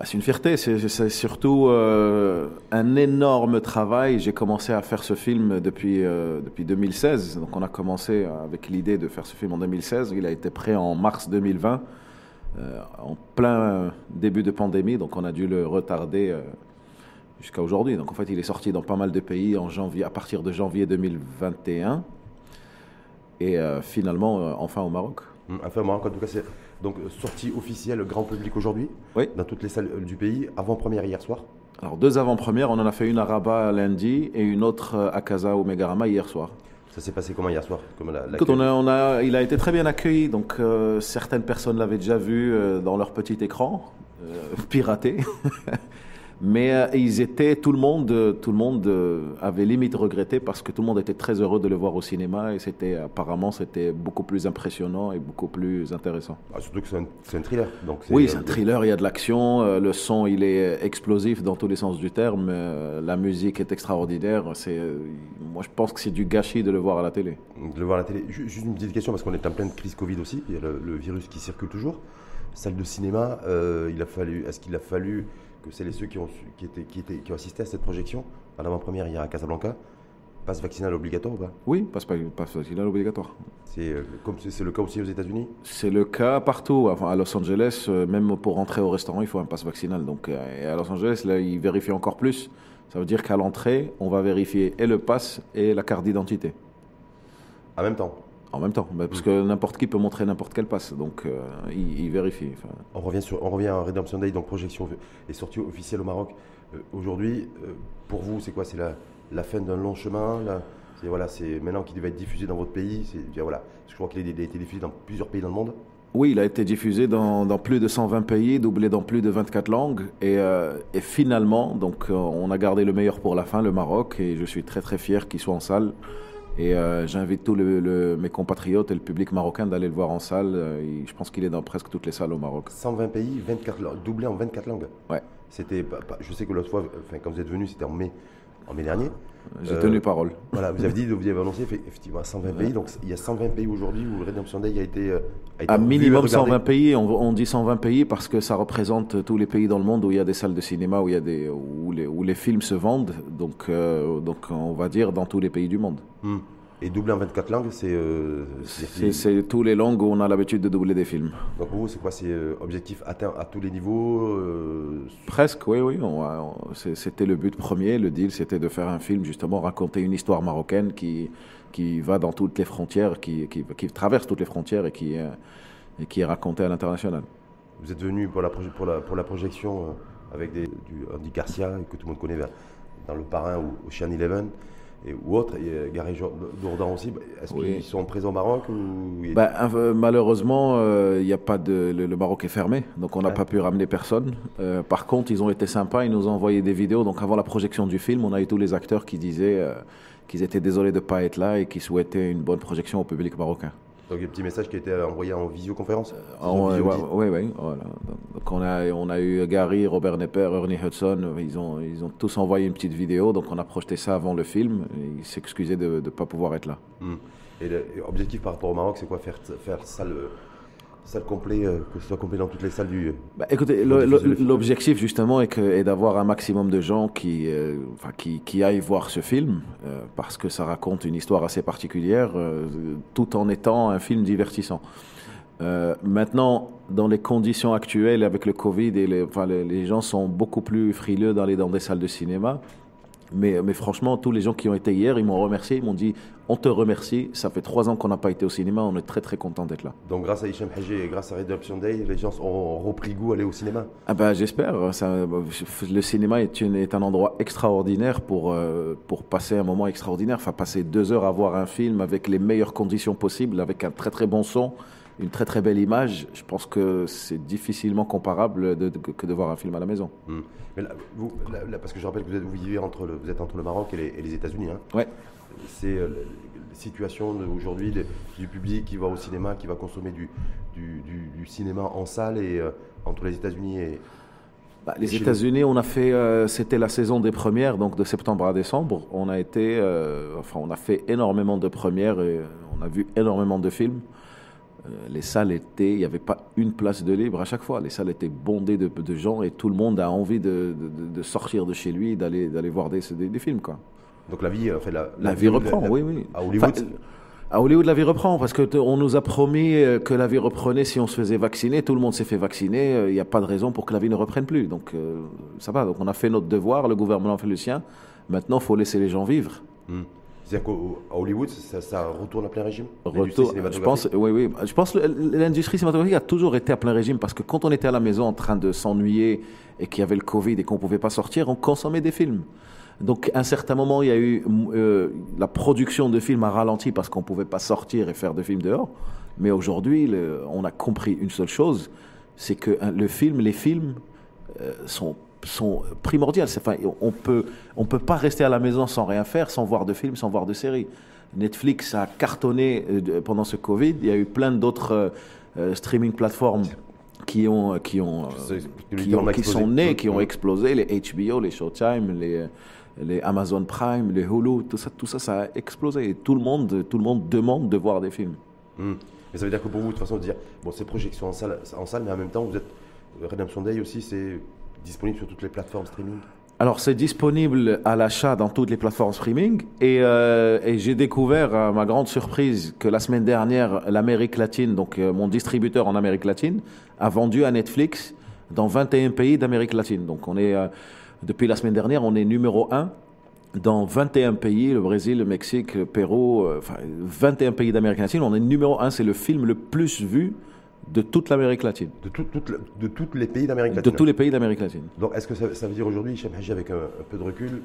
bah, C'est une fierté, c'est surtout euh, un énorme travail. J'ai commencé à faire ce film depuis, euh, depuis 2016. Donc on a commencé avec l'idée de faire ce film en 2016. Il a été prêt en mars 2020, euh, en plein début de pandémie. Donc on a dû le retarder jusqu'à aujourd'hui. Donc en fait il est sorti dans pas mal de pays en janvier, à partir de janvier 2021. Et finalement, enfin au Maroc. Enfin au Maroc, en tout cas c'est donc sortie officielle grand public aujourd'hui, oui. dans toutes les salles euh, du pays, avant-première hier soir. Alors deux avant-premières, on en a fait une à Rabat lundi et une autre euh, à Casa au Megarama hier soir. Ça s'est passé comment hier soir? Comme la, on a, on a, Il a été très bien accueilli, donc euh, certaines personnes l'avaient déjà vu dans leur petit écran, piraté. Mais euh, ils étaient, tout le monde, euh, tout le monde euh, avait limite regretté parce que tout le monde était très heureux de le voir au cinéma et c'était apparemment c'était beaucoup plus impressionnant et beaucoup plus intéressant. Ah, surtout que c'est un, thriller. Donc oui, c'est un thriller. Il y a de l'action, le son il est explosif dans tous les sens du terme, la musique est extraordinaire. C'est, moi je pense que c'est du gâchis de le voir à la télé. De le voir à la télé. Juste une petite question parce qu'on est en pleine crise Covid aussi. Il y a le, virus qui circule toujours. Salle de cinéma, il a fallu, est-ce qu'il a fallu que c'est les ceux qui ont, qui, étaient, qui, étaient, qui ont assisté à cette projection, à l'avant-première hier à Casablanca, passe vaccinal obligatoire ou pas? Oui, passe, passe vaccinal obligatoire. C'est euh, c'est le cas aussi aux États-Unis? C'est le cas partout. Enfin, à Los Angeles, euh, même pour rentrer au restaurant, il faut un passe vaccinal. Donc, euh, et à Los Angeles, là, ils vérifient encore plus. Ça veut dire qu'à l'entrée, on va vérifier et le passe et la carte d'identité. En même temps? En même temps, bah, parce que n'importe qui peut montrer n'importe quel passe, donc euh, il, vérifie. On revient sur, on revient à Redemption Day, donc projection est sortie officielle au Maroc. Euh, aujourd'hui, euh, pour vous, c'est quoi? C'est la, la, fin d'un long chemin C'est voilà, c'est maintenant qu'il va être diffusé dans votre pays. Voilà, je crois qu'il a, été diffusé dans plusieurs pays dans le monde. Oui, il a été diffusé dans, dans, plus de 120 pays, doublé dans plus de 24 langues. Et, et finalement, donc, on a gardé le meilleur pour la fin, le Maroc. Et je suis très très fier qu'il soit en salle. Et euh, j'invite tous mes compatriotes et le public marocain d'aller le voir en salle. Euh, je pense qu'il est dans presque toutes les salles au Maroc. 120 pays, 24 langues, doublé en 24 langues. Ouais. C'était, je sais que l'autre fois, enfin, quand vous êtes venu, c'était en mai, en mai dernier. J'ai tenu euh, parole. Voilà, vous avez dit, vous avez annoncé effectivement 120 pays. Donc il y a 120 pays aujourd'hui où Redemption Day a été. A été à minimum 120 pays. On, dit 120 pays parce que ça représente tous les pays dans le monde où il y a des salles de cinéma, où, il y a des, où, les, où les films se vendent. Donc, euh, donc on va dire dans tous les pays du monde. Hmm. Et doubler en 24 langues, c'est. Euh, c'est tous les langues où on a l'habitude de doubler des films. Donc pour vous, c'est quoi C'est objectif atteint à tous les niveaux Presque, oui, oui. C'était le but premier. Le deal, c'était de faire un film, justement, raconter une histoire marocaine qui, qui va dans toutes les frontières, qui, qui, qui traverse toutes les frontières et qui, et qui est racontée à l'international. Vous êtes venu pour la, pour la, pour la projection euh, avec des, du Andy Garcia, que tout le monde connaît dans Le Parrain ou Ocean Eleven et, ou autres, et Gary Dourdan aussi, est-ce qu'ils sont présents au Maroc ou... euh, Malheureusement, euh, y a pas de, le, Maroc est fermé, donc on n'a pas pu ramener personne. Euh, par contre, ils ont été sympas, ils nous ont envoyé des vidéos. Donc avant la projection du film, on a eu tous les acteurs qui disaient qu'ils étaient désolés de ne pas être là et qui souhaitaient une bonne projection au public marocain. Donc, un petit message qui a été envoyé en visioconférence Oui, oui. Voilà. Donc, on a, on a eu Gary, Robert Nepper, Ernie Hudson. Ils ont, ils ont tous envoyé une petce vidéo. Donc, on a projeté ça avant le film. ils s'excusaient de ne pas pouvoir être là. Hmm. Et l'objectif par rapport au Maroc, c'est quoi? Faire, faire ça le salle euh, que ce soit complet dans toutes les salles du. Bah, écoutez, l'objectif justement est, est d'avoir un maximum de gens qui, euh, qui, qui, aillent voir ce film, euh, parce que ça raconte une histoire assez particulière, tout en étant un film divertissant. maintenant, dans les conditions actuelles avec le Covid, et les, enfin, les, les gens sont beaucoup plus frileux d'aller dans des salles de cinéma. Mais, mais, franchement, tous les gens qui ont été hier, ils m'ont remercié, ils m'ont dit on te remercie, ça fait trois ans qu'on n'a pas été au cinéma, on est très très content d'être là. Donc grâce à Hichem Haji et grâce à Redemption Day, les gens ont repris goût à aller au cinéma ah ben, J'espère. Le cinéma est, une, est, un endroit extraordinaire pour, euh, pour passer un moment extraordinaire, enfin passer deux heures à voir un film avec les meilleures conditions possibles, avec un très très bon son une très très belle image. Je pense que c'est difficilement comparable que de voir un film à la maison. Hmm. Mais vous, parce que je rappelle que vous, êtes, vous vivez entre le, vous êtes entre le Maroc et les, États-Unis. Hein. Ouais. C'est euh, la situation aujourd'hui du public qui va au cinéma, qui va consommer du, du, cinéma en salle et euh, entre les États-Unis et, bah, les États-Unis, on a fait, euh, c'était la saison des premières, donc de septembre à décembre. On a été, enfin, on a fait énormément de premières et on a vu énormément de films. Les salles étaient, il n'y avait pas une place de libre à chaque fois. Les salles étaient bondées de, de gens et tout le monde a envie de, de, sortir de chez lui, d'aller d'aller voir des, des, films quoi. Donc la vie, en fait, la, la, vie reprend, oui, oui. À Hollywood. à Hollywood, la vie reprend parce que on nous a promis que la vie reprenait si on se faisait vacciner. Tout le monde s'est fait vacciner. Il n'y a pas de raison pour que la vie ne reprenne plus. Donc ça va. Donc on a fait notre devoir. Le gouvernement a fait le sien. Maintenant, il faut laisser les gens vivre. Hmm. C'est-à-dire qu'à Hollywood, ça, retourne à plein régime? Retour, Je pense, oui, oui. Je pense que l'industrie cinématographique a toujours été à plein régime parce que quand on était à la maison en train de s'ennuyer et qu'il y avait le Covid et qu'on ne pouvait pas sortir, on consommait des films. Donc, à un certain moment, il y a eu euh, la production de films a ralenti parce qu'on ne pouvait pas sortir et faire de films dehors. Mais aujourd'hui, on a compris une seule chose, c'est que le film, les films euh, sont sont primordiales. Enfin, on peut, on peut pas rester à la maison sans rien faire, sans voir de films, sans voir de séries. Netflix a cartonné euh, pendant ce Covid. Il y a eu plein d'autres euh, euh, streaming plateformes qui ont, qui ont, qui, ont, qui sont nées, qui ont explosé. Les HBO, les Showtime, les, les Amazon Prime, les Hulu, tout ça, tout ça, ça a explosé. Et tout le monde, tout le monde demande de voir des films. Hmm. Mais ça veut dire que pour vous, de toute façon, de dire, bon, ces projections en salle, en salle, mais en même temps, vous êtes Redemption Day aussi, c'est disponible sur toutes les plateformes streaming alors c'est disponible à l'achat dans toutes les plateformes streaming et, euh, j'ai découvert à ma grande surprise que la semaine dernière l'Amérique latine, donc euh, mon distributeur en Amérique latine, a vendu à Netflix dans 21 pays d'Amérique latine. Donc on est euh, depuis la semaine dernière on est numéro 1 dans 21 pays, le Brésil, le Mexique, le Pérou, enfin 21 pays d'Amérique latine, on est numéro 1, c'est le film le plus vu de toute l'Amérique latine. De, tout, de tous les pays d'Amérique latine De tous les pays d'Amérique latine. Donc est-ce que ça, veut dire aujourd'hui, Hichem Haji, avec un, peu de recul,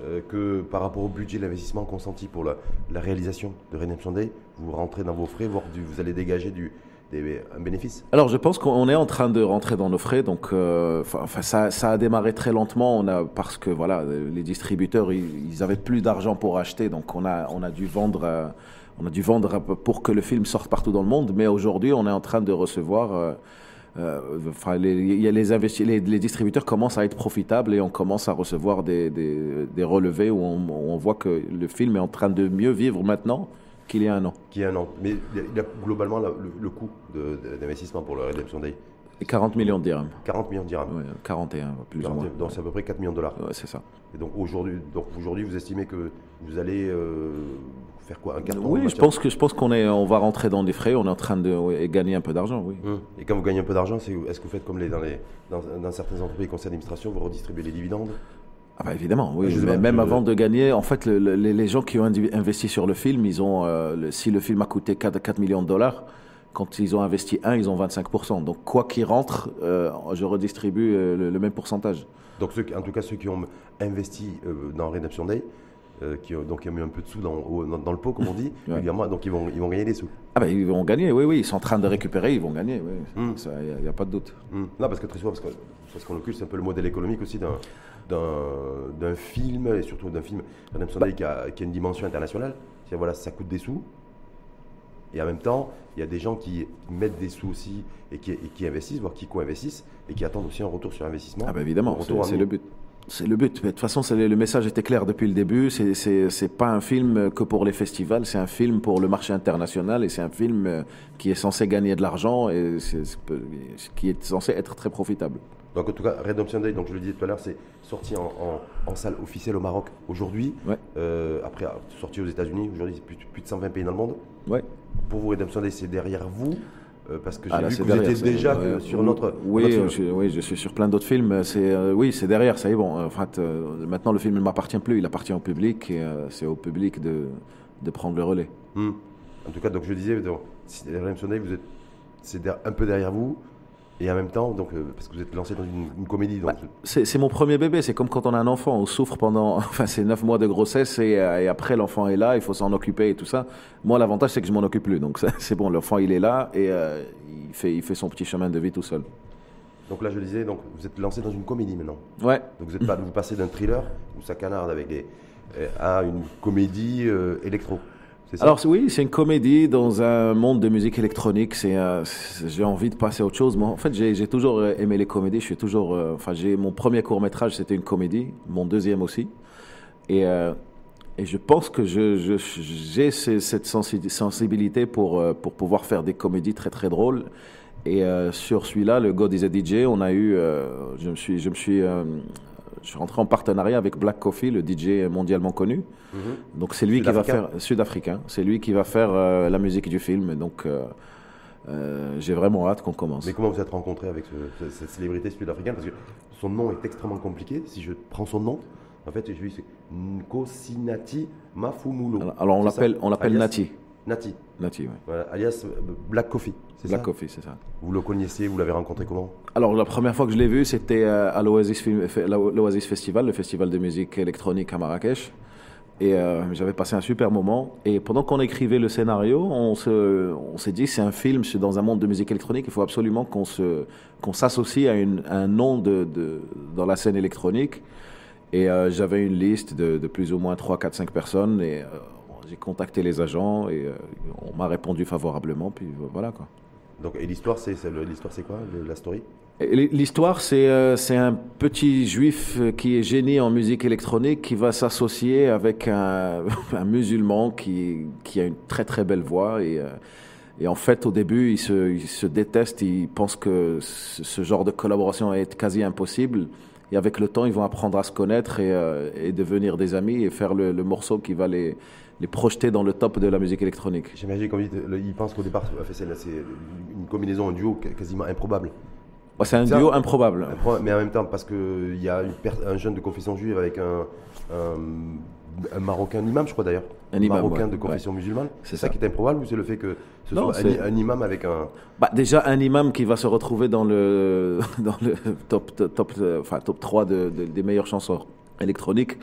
euh, que par rapport au budget d'investissement consenti pour la, réalisation de Redemption Day, vous rentrez dans vos frais, voire vous allez dégager du, un bénéfice Alors je pense qu'on est en train de rentrer dans nos frais, donc euh, ça, a démarré très lentement, on a, parce que voilà, les distributeurs, ils, plus d'argent pour acheter, donc on a, on a dû vendre... Euh, on a dû vendre pour que le film sorte partout dans le monde, mais aujourd'hui, on est en train de recevoir. Euh, enfin, les, les, distributeurs commencent à être profitables et on commence à recevoir des, des, relevés où on, voit que le film est en train de mieux vivre maintenant qu'il y a un an. Qu'il y a un an. Mais il y a globalement le, coût d'investissement pour le Redemption Day 40 millions de dirhams. 40 millions de dirhams. Oui, 41, plus ou moins. Donc c'est à peu près 4 millions de dollars. Ouais, c'est ça. Et donc aujourd'hui, donc aujourd'hui, vous estimez que vous allez euh, faire quoi Un carton Oui, je pense que je pense qu'on est, on va rentrer dans des frais. On est en train de gagner un peu d'argent, oui. Hum. Et quand vous gagnez un peu d'argent, est-ce que vous faites comme les, dans, les, dans, dans certaines entreprises, conseils d'administration, vous redistribuez les dividendes? Ah bah évidemment, oui. même avant de gagner, en fait, les, gens qui ont investi sur le film, ils ont, euh, si le film a coûté 4, 4 millions de dollars, quand ils ont investi 1, ils ont 25%. Donc, quoi qu'il rentre, euh, je redistribue euh, le, même pourcentage. Donc, ceux, en tout cas, ceux qui ont investi euh, dans Redemption Day, qui, ont, donc, ont mis un peu de sous dans, dans, le pot, comme on dit, donc ils vont, ils vont gagner des sous. Ah ben, ils vont gagner, oui, oui. Ils sont en train de récupérer, ils vont gagner. Il n'y hmm. a, pas de doute. Hmm. Non, parce que très souvent, parce, qu'on occupe, c'est un peu le modèle économique aussi d'un d'un film, et surtout d'un film Redemption Day qui a, qui a une dimension internationale. Voilà, ça coûte des sous, et en même temps, il y a des gens qui mettent des sous aussi et qui, investissent, voire qui co-investissent, et qui attendent aussi un retour sur investissement. Ah ben évidemment, c'est le but. C'est le but. Mais de toute façon, le message était clair depuis le début. C'est pas un film que pour les festivals, c'est un film pour le marché international et c'est un film euh, qui est censé gagner de l'argent et qui est censé être très profitable. Donc en tout cas, Redemption Day, donc je le disais tout à l'heure, c'est sorti en, salle officielle au Maroc aujourd'hui. Euh, après, sorti aux États-Unis. Aujourd'hui, c'est plus, plus, de 120 pays dans le monde. Ouais pour vous, Redemption Day, c'est derrière vous euh, parce que j'ai ah, vu que vous étiez déjà sur notre. Oui, Je, oui, je suis sur plein d'autres films. C'est euh, oui, c'est derrière. Ça y est, bon. En fait, euh, maintenant le film ne m'appartient plus. Il appartient au public et c'est au public de, de prendre le relais. Hmm. En tout cas, donc je disais, donc, Redemption Day, vous êtes, c'est un peu derrière vous. Et en même temps, donc, euh, parce que vous êtes lancé dans une, comédie. Donc... c'est mon premier bébé, c'est comme quand on a un enfant, on souffre pendant, enfin c'est neuf mois de grossesse et, euh, et après l'enfant est là, il faut s'en occuper et tout ça. Moi l'avantage c'est que je m'en occupe plus, donc c'est bon, l'enfant il est là et euh, il, fait, il fait son petit chemin de vie tout seul. Donc là je disais, donc, vous êtes lancé dans une comédie maintenant. Ouais. Donc vous, êtes pas, vous passez d'un thriller où ça canarde avec des, à une comédie électro. Alors oui, c'est une comédie dans un monde de musique électronique. C'est, j'ai envie de passer à autre chose. Moi, en fait, j'ai, toujours aimé les comédies. Je suis toujours, euh, enfin, j'ai mon premier court métrage, c'était une comédie, mon deuxième aussi. Et euh, et je pense que j'ai je, cette sensibilité pour, euh, pour pouvoir faire des comédies très très drôles. Et euh, sur celui-là, le God is a DJ, on a eu, euh, je me suis, je me suis, je suis rentré en partenariat avec Black Coffee, le DJ mondialement connu. Mm-hmm. Donc c'est lui qui va faire sud-africain, c'est lui qui va faire la musique du film. Donc j'ai vraiment hâte qu'on commence. Mais comment vous êtes rencontré avec cette célébrité sud-africaine? Parce que son nom est extrêmement compliqué. Si je prends son nom, en fait, je lui c'est Nkosinati Mafumulo. Alors, on l'appelle, on l'appelle Nati. Nati. Nati, oui. alias euh, Black Coffee. Black Coffee, c'est ça. Vous le connaissiez, vous l'avez rencontré comment Alors la première fois que je l'ai vu, c'était euh, à l'Oasis, Festival, le festival de musique électronique à Marrakech. Et euh, j'avais passé un super moment. Et pendant qu'on écrivait le scénario, on, se, on s'est dit c'est un film dans un monde de musique électronique. Il faut absolument qu'on, se, qu'on s'associe à, une, un nom de, de, dans la scène électronique. Et euh, j'avais une liste de, de, plus ou moins 3, 4, 5 personnes et euh, j'ai contacté les agents et euh, on m'a répondu favorablement. Puis voilà quoi. Donc, et l'histoire, c'est, l'histoire, c'est quoi, la story? L'histoire, c'est, c'est un petit juif qui est génie en musique électronique qui va s'associer avec un, un musulman qui, qui, a une très très belle voix. Et, et en fait, au début, ils se, il se détestent, ils pensent que ce genre de collaboration est quasi impossible. Et avec le temps, ils vont apprendre à se connaître et, euh, et devenir des amis et faire le, le, morceau qui va les, les projeter dans le top de la musique électronique. J'imagine qu'ils pensent qu'au départ, c'est une combinaison, un duo quasiment improbable. c'est un duo improbable. Mais en même temps, parce qu'il y a un jeune de confession juive avec un, un un Marocain, un imam, je crois d'ailleurs. Un imam, Marocain de confession musulmane. C'est ça, qui est improbable ou c'est le fait que ce soit un, imam avec un. Bah, déjà, un imam qui va se retrouver dans le, dans le top, top, enfin, top 3 de, des meilleures chansons électroniques.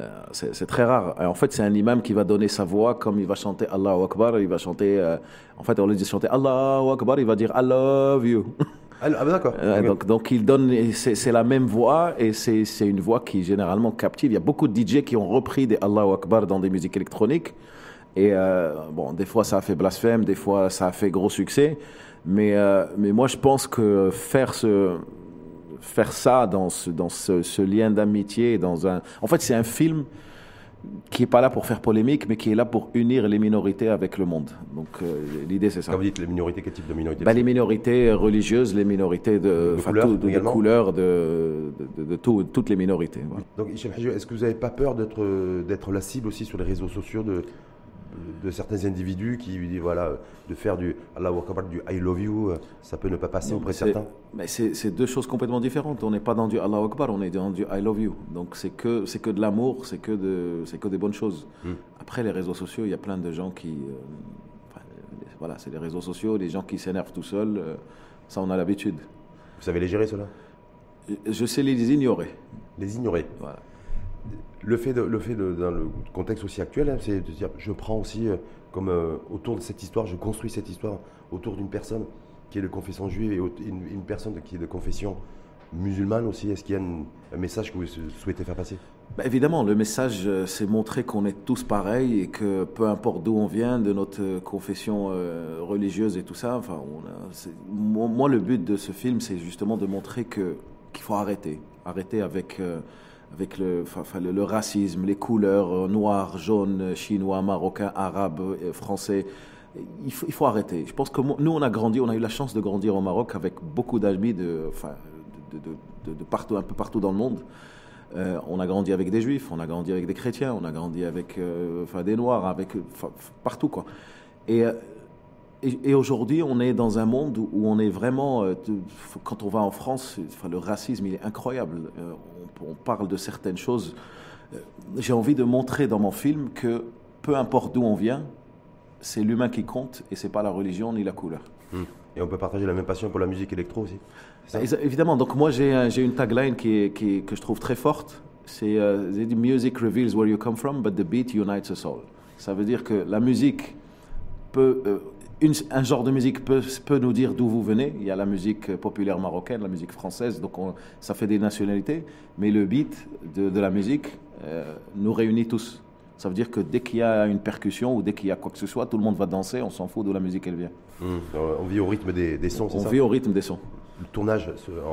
Euh, c'est très rare. en fait, c'est un imam qui va donner sa voix comme il va chanter Allahu Akbar. Il va chanter. Euh, en fait, on lui dit chanter Allahu Akbar. Il va dire I love you. Ah, ah d'accord. Euh, donc, donc, il donne, c'est la même voix et c'est une voix qui généralement captive. Il y a beaucoup de DJ qui ont repris des Allahu Akbar dans des musiques électroniques. Et euh, bon, des fois ça a fait blasphème, des fois ça a fait gros succès. Mais, euh, mais moi je pense que faire, ce, faire ça dans ce, dans ce, ce lien d'amitié, dans un. En fait, c'est un film qui est pas là pour faire polémique, mais qui est là pour unir les minorités avec le monde. Donc euh, l'idée c'est ça. Quand vous dites les minorités, quel type de minorités bah, Les minorités religieuses, les minorités de, de, couleur, tout, de, couleurs, de, de, toutes les minorités. Donc est-ce que vous n'avez pas peur d'être la cible aussi sur les réseaux sociaux de, de certains individus qui voilà de faire du Allah du I love you ça peut ne pas passer auprès de certains. mais c'est deux choses complètement différentes. On n'est pas dans du Allah Akbar on est dans du I love you. Donc c'est que c'est que de l'amour c'est que de c'est que des bonnes choses. Hmm. après les réseaux sociaux il y a plein de gens qui euh, voilà c'est les réseaux sociaux les gens qui s'énervent tout seuls euh, ça on a l'habitude. Vous savez les gérer cela je sais les ignorer. Les ignorer. Voilà le fait, le fait dans le contexte aussi actuel, hein, c'est de dire, je prends aussi, euh, comme euh, autour de cette histoire, je construis cette histoire autour d'une personne qui est de confession juive et une, personne qui est de confession musulmane aussi. Est-ce qu'il y a un message que vous souhaitez faire passer? Bah, Évidemment, le message, euh, c'est montrer qu'on est tous pareils et que peu importe d'où on vient, de notre confession religieuse et tout ça, enfin, moi, le but de ce film, c'est justement de montrer que qu'il faut arrêter. Arrêter avec avec le, racisme, les couleurs euh, noires, jaunes, chinois, marocains, arabes, euh, français. Il faut, arrêter. Je pense que nous, on a grandi, on a eu la chance de grandir au Maroc avec beaucoup d'amis de, de, de, de, partout, un peu partout dans le monde. Euh, on a grandi avec des juifs, on a grandi avec des chrétiens, on a grandi avec enfin, des noirs, avec partout quoi. Et aujourd'hui, on est dans un monde où on est vraiment, euh, quand on va en France, enfin, le racisme, il est incroyable. Euh, on, parle de certaines choses. Euh, j'ai envie de montrer dans mon film que peu importe d'où on vient, c'est l'humain qui compte et c'est pas la religion ni la couleur. Hmm. Et on peut partager la même passion pour la musique électro aussi. Évidemment. Donc moi, j'ai une tagline qui, qui que je trouve très forte. C'est The music reveals where you come from, but the beat unites us all. Ça veut dire que la musique peut un genre de musique peut, peut nous dire d'où vous venez. Il y a la musique populaire marocaine, la musique française, donc ça fait des nationalités. Mais le beat de, la musique euh, nous réunit tous. Ça veut dire que dès qu'il y a une percussion ou dès qu'il y a quoi que ce soit, tout le monde va danser, on s'en fout d'où la musique elle vient. Mmh. on vit au rythme des, des sons, On vit au rythme des sons. Le tournage,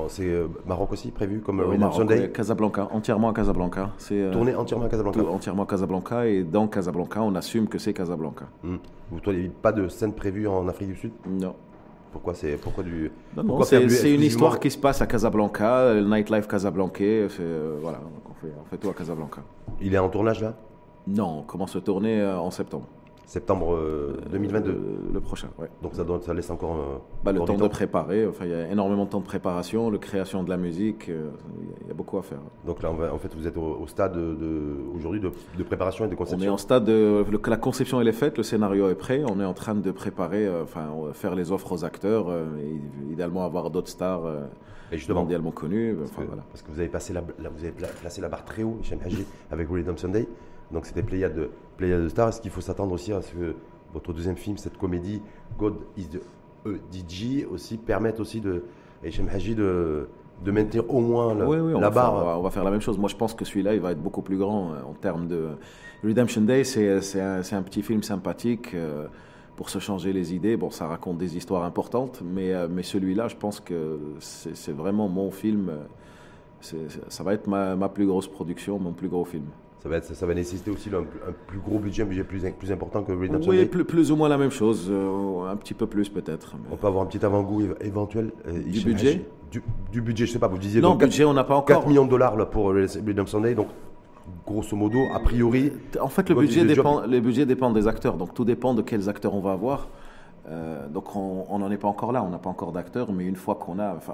c'est euh, Maroc aussi prévu comme Au Redemption Maroc, Day ouais, Casablanca, entièrement à Casablanca. C'est euh, Tourné entièrement à Casablanca. entièrement à Casablanca et dans Casablanca, on assume que c'est Casablanca. Hmm. Vous n'avez pas de scène prévue en Afrique du Sud? Non. Pourquoi c'est pourquoi du c'est une histoire qui se passe à Casablanca, le nightlife casablancais. euh, voilà, donc on fait, on fait tout à Casablanca. Il est en tournage là? Non, on commence le tourner euh, en septembre. Septembre euh, 2022. Euh, le prochain, ouais. Donc ça, donne- ça laisse encore euh, Bah, le temps de préparer, enfin, il y a énormément de temps de préparation, de création de la musique, euh, il y a- beaucoup à faire. Donc là, on va- en fait, vous êtes au, au stade de, de- aujourd'hui de, de préparation et de On est conception. en stade de le- la conception elle est faite, le scénario est prêt, on est en train de préparer, euh, enfin faire les offres aux acteurs, euh, et idéalement avoir d'autres stars euh, Et justement, mondialement connues. parce Enfin, que, voilà. parce que vous avez, passé la, la- vous avez pla- placé la barre très haut, Hichem Haji, avec Rhythm Sunday. Donc c'était Pléiade de, Pléiade de stars. Est-ce qu'il faut s'attendre aussi à ce que votre deuxième film, cette comédie God is the E DJ, aussi permette aussi de Hichem Haji de, de maintenir au moins la, Oui, oui, on, la va faire, barre on va- on va faire la même chose. Moi, je pense que celui-là, il va être beaucoup plus grand euh, en termes de. Redemption Day, c'est c'est un, un petit film sympathique euh, pour se changer les idées. Bon, ça raconte des histoires importantes, mais, euh, mais celui-là, je pense que c'est vraiment mon film. euh, Ça va être ma, ma plus grosse production, mon plus gros film. Ça va, être, ça va nécessiter aussi un, un plus gros budget, un budget plus, plus important que Rhythm Oui, Sunday. plus, plus ou moins la même chose, euh, un petit peu plus peut-être. mais- On peut avoir un petit avant-goût éve- éventuel. euh, Du Hichem budget du, du budget, je sais pas, vous disiez Non, donc 4, budget, on n'a pas encore. millions de dollars là, pour Rhythm Sunday, donc grosso modo, a priori, En fait, le budget, dépend, le budget dépend des acteurs, donc tout dépend de quels acteurs on va avoir. Euh, donc on n'en est pas encore là, on n'a pas encore d'acteurs, mais une fois qu'on a, enfin,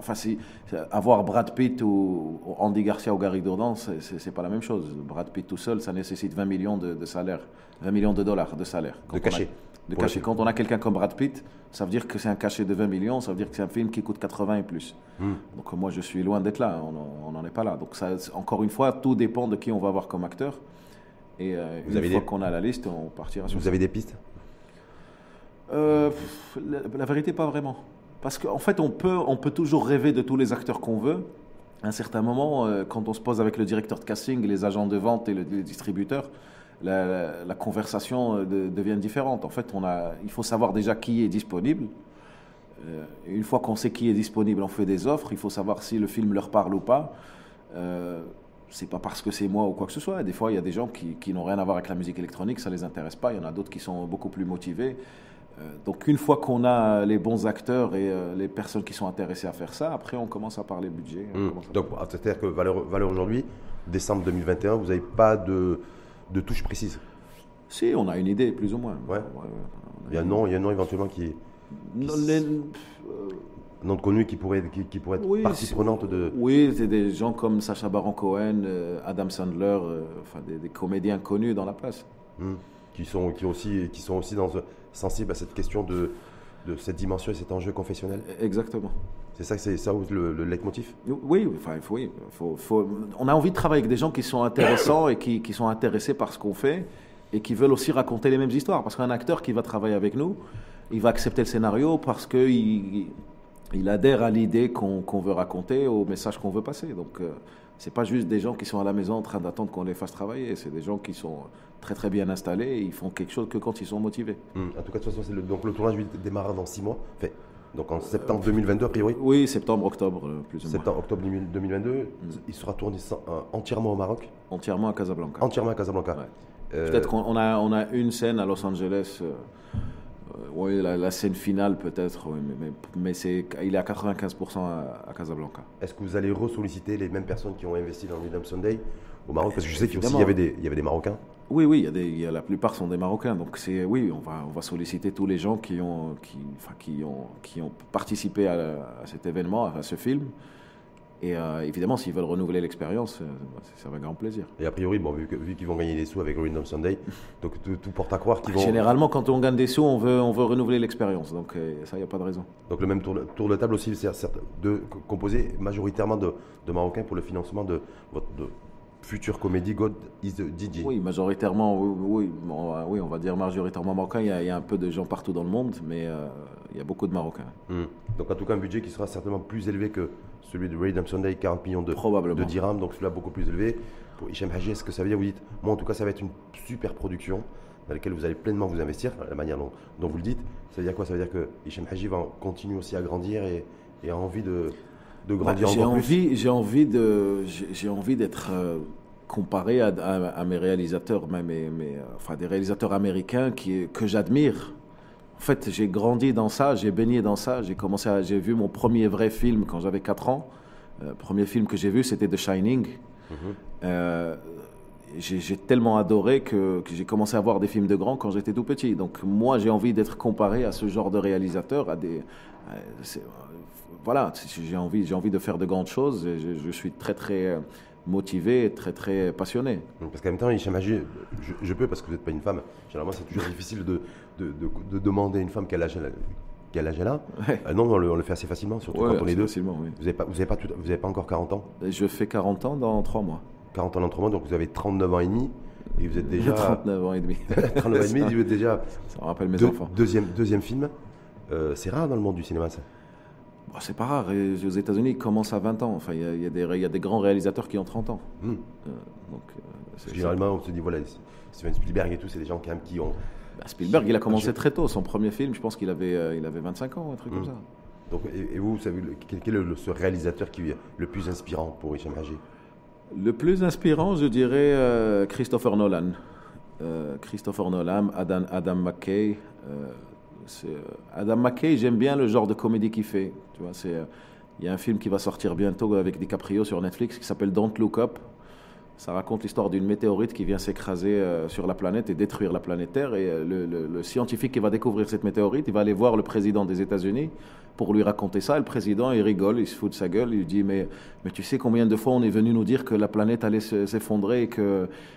avoir Brad Pitt ou, ou Andy Garcia ou Gary Dourdan, c'est- pas la même chose. Brad Pitt tout seul, ça nécessite 20 millions de, de salaire, 20 millions de dollars de salaire. Quand de a- cachet. de cachet. Quand on a quelqu'un comme Brad Pitt, ça veut dire que c'est un cachet de 20 millions, ça veut dire que c'est un film qui coûte 80 et plus. Hmm. Donc moi, je suis loin d'être là, on n'en est pas là. Donc ça, encore une fois, tout dépend de qui on va avoir comme acteur. Et euh, Vous une avez fois des- qu'on a la liste, on partira sur Vous ça. avez des pistes? Euh, la, vérité, pas vraiment. Parce qu'en fait, on peut, on peut toujours rêver de tous les acteurs qu'on veut. À un certain moment, euh, quand on se pose avec le directeur de casting, les agents de vente et le, les distributeurs, la, conversation euh, de- devient différente. En fait, on a, il faut savoir déjà qui est disponible. Une fois qu'on sait qui est disponible, on fait des offres. Il faut savoir si le film leur parle ou pas. Euh, c'est pas parce que c'est moi ou quoi que ce soit. Des fois, il y a des gens qui, qui n'ont rien à voir avec la musique électronique, ça les intéresse pas. Il y en a d'autres qui sont beaucoup plus motivés. Euh, donc, une fois qu'on a les bons acteurs et euh, les personnes qui sont intéressées à faire ça, après, on commence à parler budget. Hmm. à- Donc, c'est-à-dire que valeur, valeur aujourd'hui, décembre 2021, vous n'avez pas de, de touche précise? Si, on a une idée, plus ou moins. Ouais. Il y a un nom, il y a un nom éventuellement qui Non, les- euh, un nom de connu qui pourrait, qui, qui pourrait être Oui, partie prenante de. Oui, c'est des gens comme Sacha Baron Cohen, euh, Adam Sandler, euh, enfin des, des comédiens connus dans la place. Hmm. qui sont, qui aussi, qui sont aussi dans, sensibles à cette question de, de cette dimension et cet enjeu confessionnel. Exactement. C'est ça, c'est ça le, le leitmotiv? Oui, enfin, il faut, oui, faut, faut- on a envie de travailler avec des gens qui sont intéressants et qui, qui sont intéressés par ce qu'on fait et qui veulent aussi raconter les mêmes histoires. Parce qu'un acteur qui va travailler avec nous, il va accepter le scénario parce qu'il il, il adhère à l'idée qu'on qu'on veut raconter, au message qu'on veut passer. Donc, euh, c'est pas juste des gens qui sont à la maison en train d'attendre qu'on les fasse travailler. C'est des gens qui sont très très bien installés et ils font quelque chose que quand ils sont motivés. Hmm. En tout cas, de toute façon, le, donc le tournage lui, démarrera dans six mois. Fait, donc en septembre 2022, a priori. Oui, septembre, octobre, euh, plus ou moins. Septembre, octobre 2022, il sera tourné sans- euh, entièrement au Maroc, Entièrement à Casablanca. entièrement à Casablanca. Ouais. Euh, Peut-être qu'on on a, on a une scène à Los Angeles. euh, oui, la, la scène finale peut-être, oui, mais, c'est, il est à 95% à, à Casablanca. Est-ce que vous allez ressolliciter les mêmes personnes qui ont investi dans Rhythm Sunday au Maroc? Parce que je sais qu'il y, avait des, il y avait des Marocains. Oui, oui, il y a des, il y a, la plupart sont des Marocains. Donc c'est, oui, on va, on va solliciter tous les gens qui ont, qui, enfin, qui ont, qui ont participé à, à cet événement, à ce film. Et euh, évidemment, s'ils veulent renouveler l'expérience, euh, c'est c'est avec grand plaisir. Et a priori, bon, vu, qu'ils vont gagner des sous avec Rhythm Sunday, donc tout, tout porte à croire qu'ils vont. Généralement, quand on gagne des sous, on veut, on veut renouveler l'expérience. Donc euh, ça, il n'y a pas de raison. Donc le même tour, tour de table aussi, c'est de composé majoritairement de, de Marocains pour le financement de votre future comédie God is the DJ. Oui, majoritairement, oui, oui, on va dire majoritairement marocain. Il y, a, il y a un peu de gens partout dans le monde, mais euh, il y a beaucoup de Marocains. Hmm. Donc en tout cas un budget qui sera certainement plus élevé que celui de Rhythm Sunday, 40 millions de, dirhams, donc celui-là beaucoup plus élevé. Pour Hichem Haji, est-ce que ça veut dire, vous dites, moi en tout cas ça va être une super production dans laquelle vous allez pleinement vous investir, la manière dont, dont vous le dites. Ça veut dire quoi? Ça veut dire que Hichem Haji va continuer aussi à grandir et, et a envie de, de Bah, grandir j'ai encore plus? envie, j'ai envie de, j'ai j'ai envie d'être euh, comparé à, à- à mes réalisateurs, même mes, mes, euh, enfin des réalisateurs américains qui, que j'admire. En fait, j'ai grandi dans ça, j'ai baigné dans ça. J'ai commencé, j'ai vu mon premier vrai film quand j'avais 4 ans. Le premier film que j'ai vu, c'était The Shining. Mhm. Euh, j'ai tellement adoré que, que j'ai commencé à voir des films de grands quand j'étais tout petit. Donc moi, j'ai envie d'être comparé à ce genre de réalisateur, à des, à- voilà, j'ai envie, j'ai envie de faire de grandes choses. et je, je suis très très euh, motivé, très très passionné. Parce qu'en même temps, Hicham je, je peux parce que vous n'êtes pas une femme. Généralement, c'est toujours difficile de, de, de- de demander à une femme quel âge elle a. Quel âge elle a. Ouais. Euh, non, on le, on le fait assez facilement, surtout Ouais, quand on est deux. facilement, oui. Vous n'avez pas, vous avez pas, tout- vous avez pas encore 40 ans. Je fais 40 ans dans 3 mois. 40 ans d'entrement, donc vous avez 39 ans et demi. Et vous êtes déjà. 39 ans et demi. 39 ans et demi, vous êtes déjà. Ça me rappelle mes deux- enfants. deuxième, deuxième film. Euh, c'est rare dans le monde du cinéma, ça. Bon, c'est pas rare. Et aux États-Unis, ils commencent à 20 ans. Enfin, il y, y a des- il y a des grands réalisateurs qui ont 30 ans. Hmm. Euh, donc, euh, généralement, on se dit, voilà, Steven Spielberg et tout, c'est des gens quand même qui ont. Bah, Spielberg, il a commencé très tôt. Son premier film, je pense qu'il avait, euh, il avait 25 ans, un truc Mm. comme ça. Donc, et, et vous, vous savez, quel, quel est le, ce réalisateur qui est le plus inspirant pour Hicham Haji Le plus inspirant, je dirais euh, Christopher Nolan. Euh, Christopher Nolan, Adam, Adam McKay. Adam McKay, j'aime bien le genre de comédie qu'il fait. Tu vois, c'est, il y a un film qui va sortir bientôt avec DiCaprio sur Netflix qui s'appelle Don't Look Up. Ça raconte l'histoire d'une météorite qui vient s'écraser euh, sur la planète et détruire la planète Terre. Et euh, le, scientifique qui va découvrir cette météorite, il va aller voir le président des États-Unis pour lui raconter ça. Et le président, il rigole, il se fout de sa gueule. Il dit Mais, mais tu sais combien de fois on est venu nous dire que la planète allait se- s'effondrer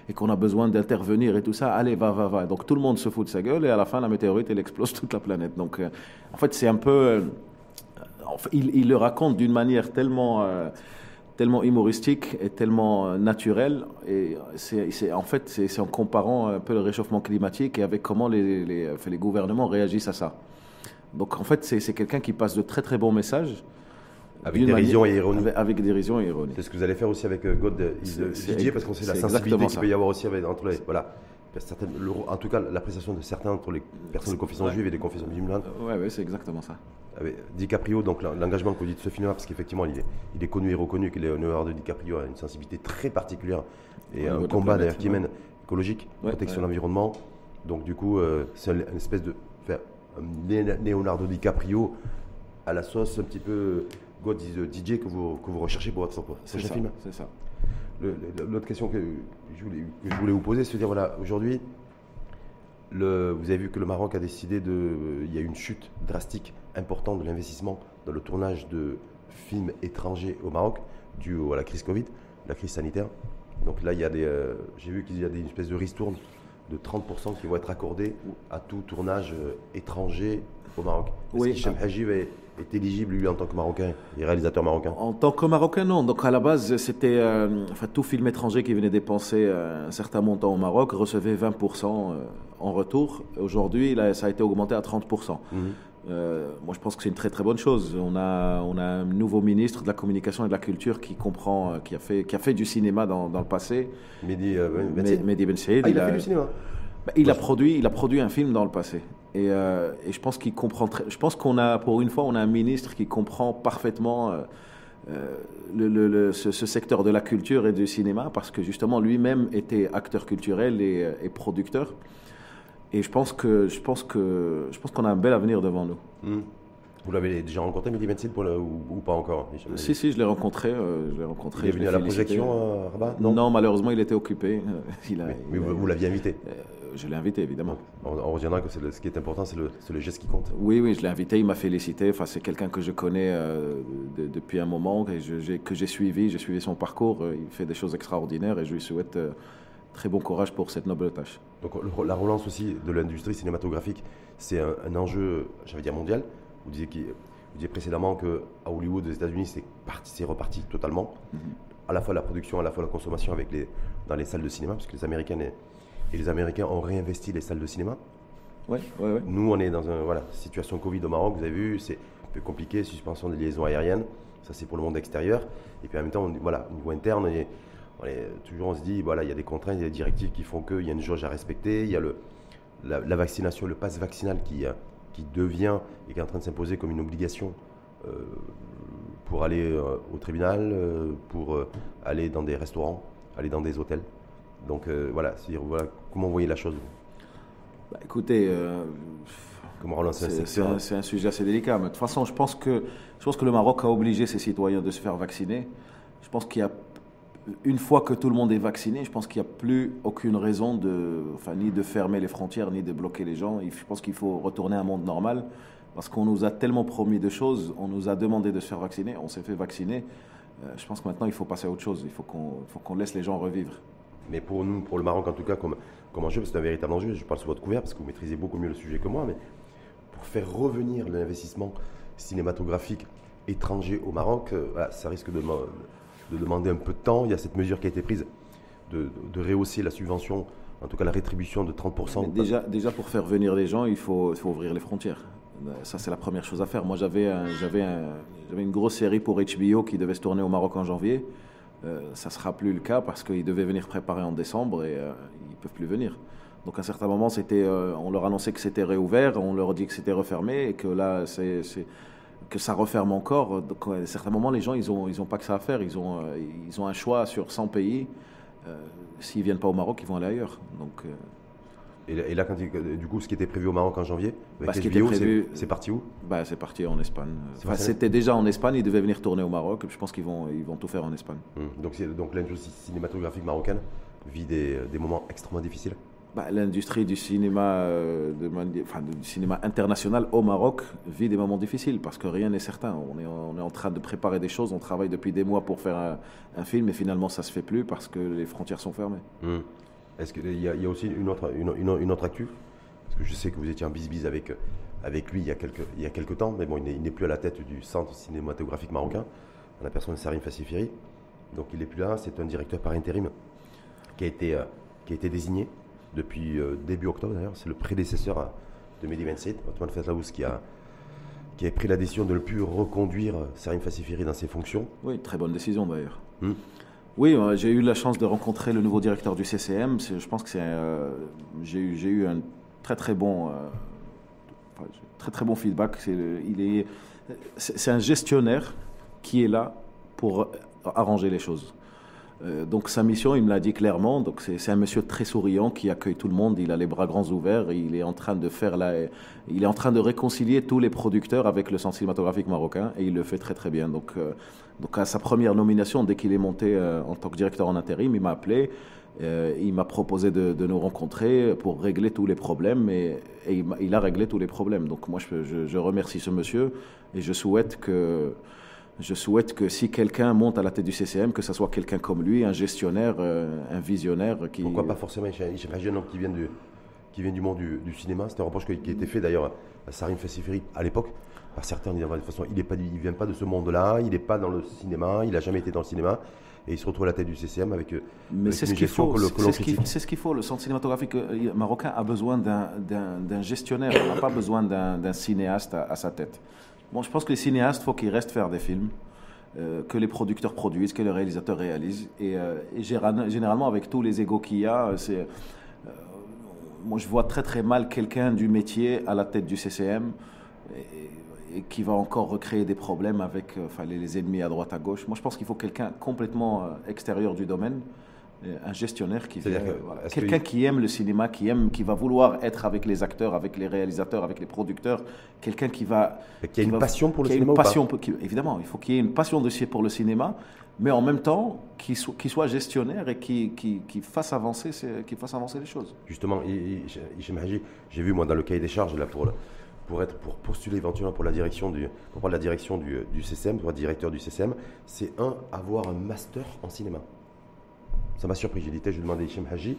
et qu'on a besoin d'intervenir et tout ça Allez, va, va, va. Donc tout le monde se fout de sa gueule et à la fin, la météorite, elle explose toute la planète. Donc euh, en fait, c'est un peu. il, le raconte d'une manière tellement, tellement humoristique et tellement euh, naturelle. Et c'est, en fait, c'est, en comparant un peu le réchauffement climatique et avec comment les, les, les gouvernements réagissent à ça. Donc en fait, c'est, quelqu'un qui passe de très très bons messages. Avec dérision manière- et ironie. Avec, dérision et ironie. C'est ce que vous allez faire aussi avec euh, God DJ, parce qu'on sait la sensibilité qu'il peut y avoir aussi avec, entre les. Voilà. Certaines- le- en tout cas, l'appréciation de certains entre les personnes de confession Ouais. juive et des confessions musulmanes. Ouais, ouais, c'est exactement ça. Avec DiCaprio, donc l'en- l'engagement que vous dites de ce film-là, parce qu'effectivement, il est, il est connu et reconnu que Leonardo DiCaprio a une sensibilité très particulière et un de combat d'ailleurs qui mène écologique, Ouais, protection de l'environnement. Donc, du coup, euh, c'est un- une espèce de. enfin, Leonardo DiCaprio à la sauce un petit peu God is the DJ que vous, que vous recherchez pour votre prochain film. C'est ça. L'autre question que je, voulais, que je voulais vous poser, c'est de dire voilà, aujourd'hui, le- vous avez vu que le Maroc a décidé de. Il y a eu une chute drastique, importante de l'investissement dans le tournage de films étrangers au Maroc, dû à la crise Covid, la crise sanitaire. Donc là, il y a des. euh, J'ai vu qu'il y a des, une espèce de ristourne de 30% qui vont être accordés à tout tournage euh, étranger au Maroc. Est-ce Oui. qu'Hicham Hajib est, est éligible, lui, en tant que Marocain, et réalisateur marocain En tant que Marocain, non. Donc à la base, c'était euh, enfin, tout film étranger qui venait dépenser euh, un certain montant au Maroc recevait 20% euh, en retour. Aujourd'hui, ça a été augmenté à 30%. Mhm. Euh, moi, je pense que c'est une très très bonne chose. On a, on a un nouveau ministre de la communication et de la culture qui comprend, qui a fait, qui a fait du cinéma dans, dans le passé. Mehdi, Ben. Mehdi Ben Saïd. Ah, il a- fait du cinéma bah, il a produit, il a produit un film dans le passé. Et, euh, et je pense qu'il comprend. très- je pense qu'on a, pour une fois, on a un ministre qui comprend parfaitement euh, euh, le, le- le- ce, ce secteur de la culture et du cinéma, parce que justement lui-même était acteur culturel et, euh, et producteur. Et je pense que, je pense que, je pense qu'on a un bel avenir devant nous. Hmm. Vous l'avez déjà rencontré, Mehdi Ben le- ou, ou pas encore Si, si, je l'ai rencontré. euh, je l'ai rencontré. Il est venu à la félicité. projection à Rabat? Non, malheureusement, il était occupé. Euh, Il a, Mais, il mais a- vous, vous l'aviez invité. Je l'ai invité, évidemment. On, on reviendra que le- ce qui est important, c'est le, geste qui compte. Oui, oui, je l'ai invité, il m'a félicité. Enfin, c'est quelqu'un que je connais euh, de- depuis un moment, et je- j'ai- que j'ai suivi. J'ai suivi son parcours. Euh, Il fait des choses extraordinaires et je lui souhaite euh, très bon courage pour cette noble tâche. Donc la relance aussi de l'industrie cinématographique, c'est un, un enjeu, j'allais dire mondial. Vous disiez, vous disiez précédemment qu'à Hollywood, aux États-Unis, c'est parti- c'est reparti totalement. À la fois la production, à la fois la consommation avec les, dans les salles de cinéma, parce que les Américains et, et les Américains ont réinvesti les salles de cinéma. Oui, oui, oui. Nous, on est dans une voilà, situation Covid au Maroc, vous avez vu, c'est un peu compliqué, suspension des liaisons aériennes, ça c'est pour le monde extérieur. Et puis en même temps, on- voilà, au niveau interne, on est- on est- toujours on se dit, voilà, il y a des contraintes, il y a des directives qui font qu'il y a une jauge à respecter, il y a le, la, la vaccination, le pass vaccinal qui, euh, qui devient et qui est en train de s'imposer comme une obligation pour aller au tribunal, pour aller dans des restaurants, aller dans des hôtels. Donc voilà, voilà, comment vous voyez la chose bah, Écoutez, c'est un, sujet assez délicat. Mais de toute façon, je pense, que, je pense que le Maroc a obligé ses citoyens de se faire vacciner. Je pense qu'il y a une fois que tout le monde est vacciné, je pense qu'il n'y a plus aucune raison de, enfin, ni de fermer les frontières, ni de bloquer les gens. Je pense qu'il faut retourner à un monde normal parce qu'on nous a tellement promis de choses, on nous a demandé de se faire vacciner, on s'est fait vacciner. Euh, je pense que maintenant, il faut passer à autre chose. Il faut qu'on laisse les gens revivre. Mais pour nous, pour le Maroc en tout cas, comme, comme enjeu, c'est un véritable enjeu, je parle sous votre couvert parce que vous maîtrisez beaucoup mieux le sujet que moi, mais pour faire revenir l'investissement cinématographique étranger au Maroc, euh, ça risque de, de, demander un peu de temps. Il y a cette mesure qui a été prise de, de rehausser la subvention, en tout cas la rétribution de 30%. déjà, déjà, pour faire venir les gens, il faut, il faut ouvrir les frontières. Ça, c'est la première chose à faire. Moi, j'avais j'avais une grosse série pour HBO qui devait se tourner au Maroc en janvier. Euh, ça ne sera plus le cas parce qu'ils devaient venir préparer en décembre et euh, ils ne peuvent plus venir. Donc à un certain moment, euh, on leur annonçait que c'était réouvert, on leur dit que c'était refermé et que là, que ça referme encore. Donc à un certain moment, les gens, ils n'ont pas que ça à faire. Ils ont, ils ont un choix sur 100 pays. S'ils ne viennent pas au Maroc, ils vont aller ailleurs. Donc, et là, quand du coup, ce qui était prévu au Maroc en janvier, bah, prévu, c'est parti où? Bah, C'est parti en Espagne. C'était déjà en Espagne, ils devaient venir tourner au Maroc. Je pense qu'ils vont, ils vont tout faire en Espagne. Hum. Donc, donc l'industrie cinématographique marocaine vit des, des moments extrêmement difficiles? Bah, L'industrie du cinéma, euh, de, enfin, du cinéma international au Maroc vit des moments difficiles parce que rien n'est certain. On est, on est en train de préparer des choses, on travaille depuis des mois pour faire un, film et finalement ça ne se fait plus parce que les frontières sont fermées. Hum. Est-ce qu'il y, a aussi une autre, une, autre actu? Parce que je sais que vous étiez en bis-bis avec, avec lui il y, a quelques, il y a quelques temps, mais bon, il n'est plus à la tête du centre cinématographique marocain, en la personne de Sarim Fassifiri. Donc il n'est plus là, c'est un directeur par intérim qui a été, euh, qui a été désigné depuis euh, début octobre d'ailleurs. C'est le prédécesseur de Mehdi 27, Othman Fatlaous, qui a, qui a pris la décision de ne plus reconduire Sarim Fassifiri dans ses fonctions. Oui, très bonne décision d'ailleurs. Hmm. Oui, euh, j'ai eu la chance de rencontrer le nouveau directeur du CCM. Je pense que euh, j'ai eu, un très très bon, euh, très très bon feedback. C'est un gestionnaire qui est là pour arranger les choses. Donc sa mission, il me l'a dit clairement. C'est un monsieur très souriant qui accueille tout le monde. Il a les bras grands ouverts. Il est en train de faire il est en train de réconcilier tous les producteurs avec le centre cinématographique marocain et il le fait très très bien. Donc donc à sa première nomination, dès qu'il est monté euh, en tant que directeur en intérim, il m'a appelé. il m'a proposé de, nous rencontrer pour régler tous les problèmes et, il, a, réglé tous les problèmes. Donc moi, je, je remercie ce monsieur et je souhaite que je souhaite que si quelqu'un monte à la tête du CCM, que ce soit quelqu'un comme lui, un gestionnaire, euh, un visionnaire. Qui... Pourquoi pas forcément un homme qui vient du, qui vient du monde du, cinéma C'est un reproche qui, a été fait d'ailleurs à Sarim Fessiferi à l'époque. Par certains, de toute façon, il ne vient pas de ce monde-là, il n'est pas dans le cinéma, il n'a jamais été dans le cinéma et il se retrouve à la tête du CCM avec. Euh, Mais c'est ce qu'il faut. C'est ce qu'il faut. Le centre cinématographique euh, marocain a besoin d'un gestionnaire. Il n'a pas besoin d'un cinéaste à, sa tête. Bon, je pense que les cinéastes, faut qu'ils restent faire des films, euh, que les producteurs produisent, que les réalisateurs réalisent. Et, euh, généralement, avec tous les égaux qu'il y a, c'est, euh, moi, je vois très très mal quelqu'un du métier à la tête du CCM et, et qui va encore recréer des problèmes avec enfin, les, les, ennemis à droite à gauche. Moi, je pense qu'il faut quelqu'un complètement extérieur du domaine un gestionnaire qui quelqu'un qui aime le cinéma, qui aime, qui va vouloir être avec les acteurs, avec les réalisateurs, avec les producteurs, quelqu'un qui va qui a une passion pour le cinéma. Une passion, évidemment, il faut qu'il y ait une passion de, pour le cinéma, mais en même temps qui soit, soit gestionnaire et qui, qui, qui, fasse avancer, qui fasse avancer les choses. Justement, j'ai vu moi dans le cahier des charges là pour pour être pour postuler éventuellement pour la direction du pour prendre la direction du, du CCM, pour être directeur du CCM, c'est un avoir un master en cinéma. Ça m'a surpris. J'ai dit, je vais demander à Hichem Haji.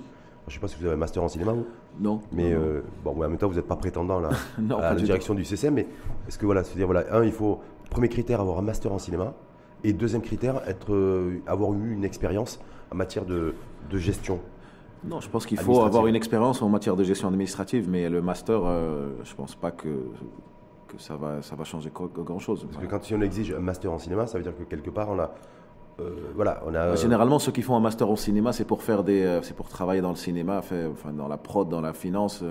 Je ne sais pas si vous avez un master en cinéma, vous Non. Mais euh, bon, en même temps, vous n'êtes pas prétendant là, à la direction du CCM. Mais est-ce que voilà, c'est-à-dire, voilà, un, il faut, premier critère, avoir un master en cinéma. Et deuxième critère, être, euh, avoir eu une expérience en matière de, de gestion. Non, je pense qu'il faut avoir une expérience en matière de gestion administrative, mais le master, euh, je ne pense pas que, que ça, va, ça va changer grand-chose. Parce que quand si on exige un master en cinéma, ça veut dire que quelque part, on a euh, voilà, on a, bah, Généralement, ceux qui font un master en cinéma, c'est pour faire des, euh, c'est pour travailler dans le cinéma, enfin, dans la prod, dans la finance.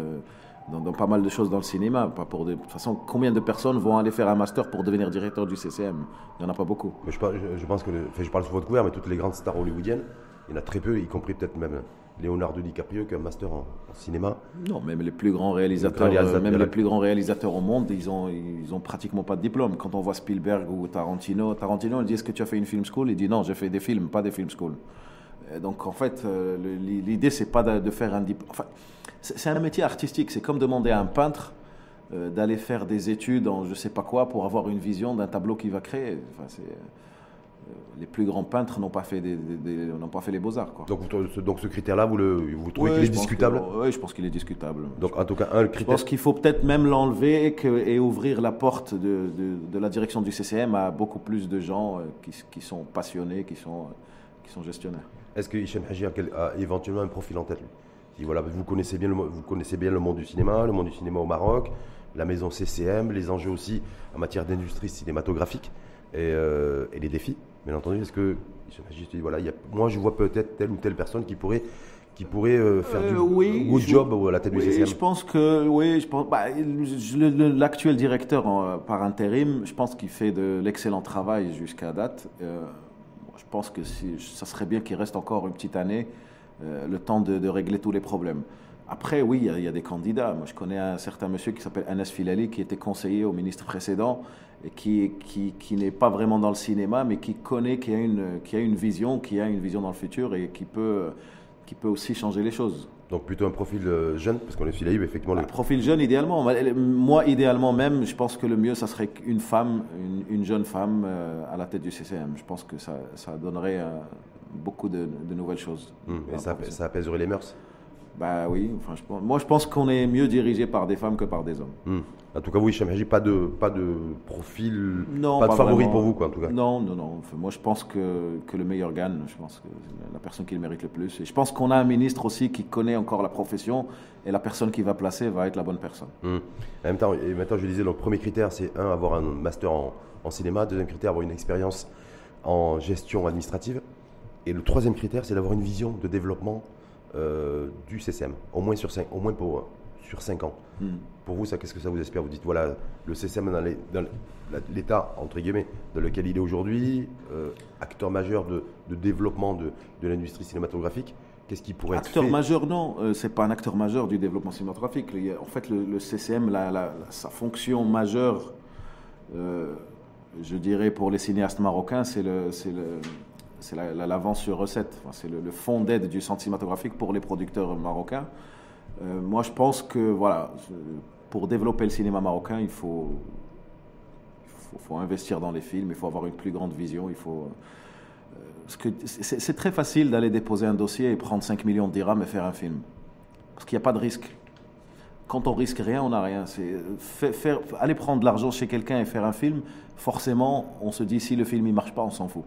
Dans, pas mal de choses dans le cinéma. Pas pour de toute façon, combien de personnes vont aller faire un master pour devenir directeur du CCM Il n'y en a pas beaucoup. Mais je, je, pense que, je parle sous votre couvert, mais toutes les grandes stars hollywoodiennes, il y en a très peu, y compris peut-être même Leonardo DiCaprio qui a un master en, cinéma. Non, même les plus grands réalisateurs, euh, même les plus grands réalisateurs au monde, ils ont, ils ont pratiquement pas de diplôme. Quand on voit Spielberg ou Tarantino, Tarantino, il dit est-ce que tu as fait une film school? Il dit non, j'ai fait des films, pas des film school. donc en fait, euh, l'idée c'est pas de, faire un diplôme. Enfin, c'est un métier artistique. C'est comme demander à un peintre euh, d'aller faire des études en je sais pas quoi pour avoir une vision d'un tableau qu'il va créer. Enfin, euh, les plus grands peintres n'ont pas fait des, n'ont pas fait les beaux arts. Quoi. Donc, donc ce critère-là, vous le, vous trouvez qu'il est discutable Oui, je pense qu'il est discutable. Donc en tout cas un critère. Je pense qu'il faut peut-être même l'enlever et, et, ouvrir la porte de, de, la direction du CCM à beaucoup plus de gens euh, qui, qui sont passionnés, qui sont, qui sont gestionnaires. Est-ce que Hichem Haji a, éventuellement un profil en tête lui? Voilà, vous connaissez bien le, vous connaissez bien le monde du cinéma, le monde du cinéma au Maroc, la maison CCM, les enjeux aussi en matière d'industrie cinématographique et, euh, et les défis bien entendu, est-ce que voilà, y a, moi je vois peut-être telle ou telle personne qui pourrait qui pourrait euh, faire du euh, good job à la tête du CCM Je pense que oui, je pense bah, l'actuel directeur par intérim, je pense qu'il fait de l'excellent travail jusqu'à date. Euh, je pense que si, ça serait bien qu'il reste encore une petite année, le temps de, régler tous les problèmes. Après, oui, il y, a des candidats. Moi, je connais un certain monsieur qui s'appelle Anas Filali, qui était conseiller au ministre précédent qui, qui, qui n'est pas vraiment dans le cinéma, mais qui connaît, qui a, une, qui a une vision, qui a une vision dans le futur et qui peut, qui peut aussi changer les choses. Donc plutôt un profil euh, jeune, parce qu'on est sur effectivement. Un profil jeune, idéalement. Moi, idéalement même, je pense que le mieux, ça serait une femme, une, jeune femme euh, à la tête du CCM. Je pense que ça, ça donnerait euh, beaucoup de, nouvelles choses. Hum, et ça, ça apaiserait les mœurs bah oui, enfin, je moi je pense qu'on est mieux dirigé par des femmes que par des hommes. Hmm. En tout cas, oui, Haji, pas de, pas de profil, pas, de favori pour vous, quoi, en tout cas. Non, non, non. moi, je pense que, que, le meilleur gagne. Je pense que c'est la personne qui le mérite le plus. Et je pense qu'on a un ministre aussi qui connaît encore la profession et la personne qui va placer va être la bonne personne. Hmm. En même temps, et maintenant, je disais, le premier critère, c'est un, avoir un master en, en cinéma. Deuxième critère, avoir une expérience en gestion administrative. Et le troisième critère, c'est d'avoir une vision de développement euh, du CCM, au moins sur 5, au moins pour, sur 5 ans. Hmm. Pour vous, ça, qu'est-ce que ça vous espère Vous dites, voilà, le CCM dans l'état, entre guillemets, dans lequel il est aujourd'hui, euh, acteur majeur de, développement de, de l'industrie cinématographique, qu'est-ce qui pourrait acteur être fait? majeur, non, euh, c'est pas un acteur majeur du développement cinématographique. En fait, le, CCM, la, sa fonction majeure, je dirais, pour les cinéastes marocains, c'est le, le c'est l'avance sur recette. c'est le, le, fonds d'aide du centre cinématographique pour les producteurs marocains. Euh, moi, je pense que voilà, pour développer le cinéma marocain, il faut, faut, investir dans les films, il faut avoir une plus grande vision, il faut. Euh, c'est très facile d'aller déposer un dossier et prendre 5 millions de dirhams et faire un film. Parce qu'il n'y a pas de risque. Quand on risque rien, on n'a rien. C'est faire, aller prendre de l'argent chez quelqu'un et faire un film, forcément, on se dit si le film ne marche pas, on s'en fout.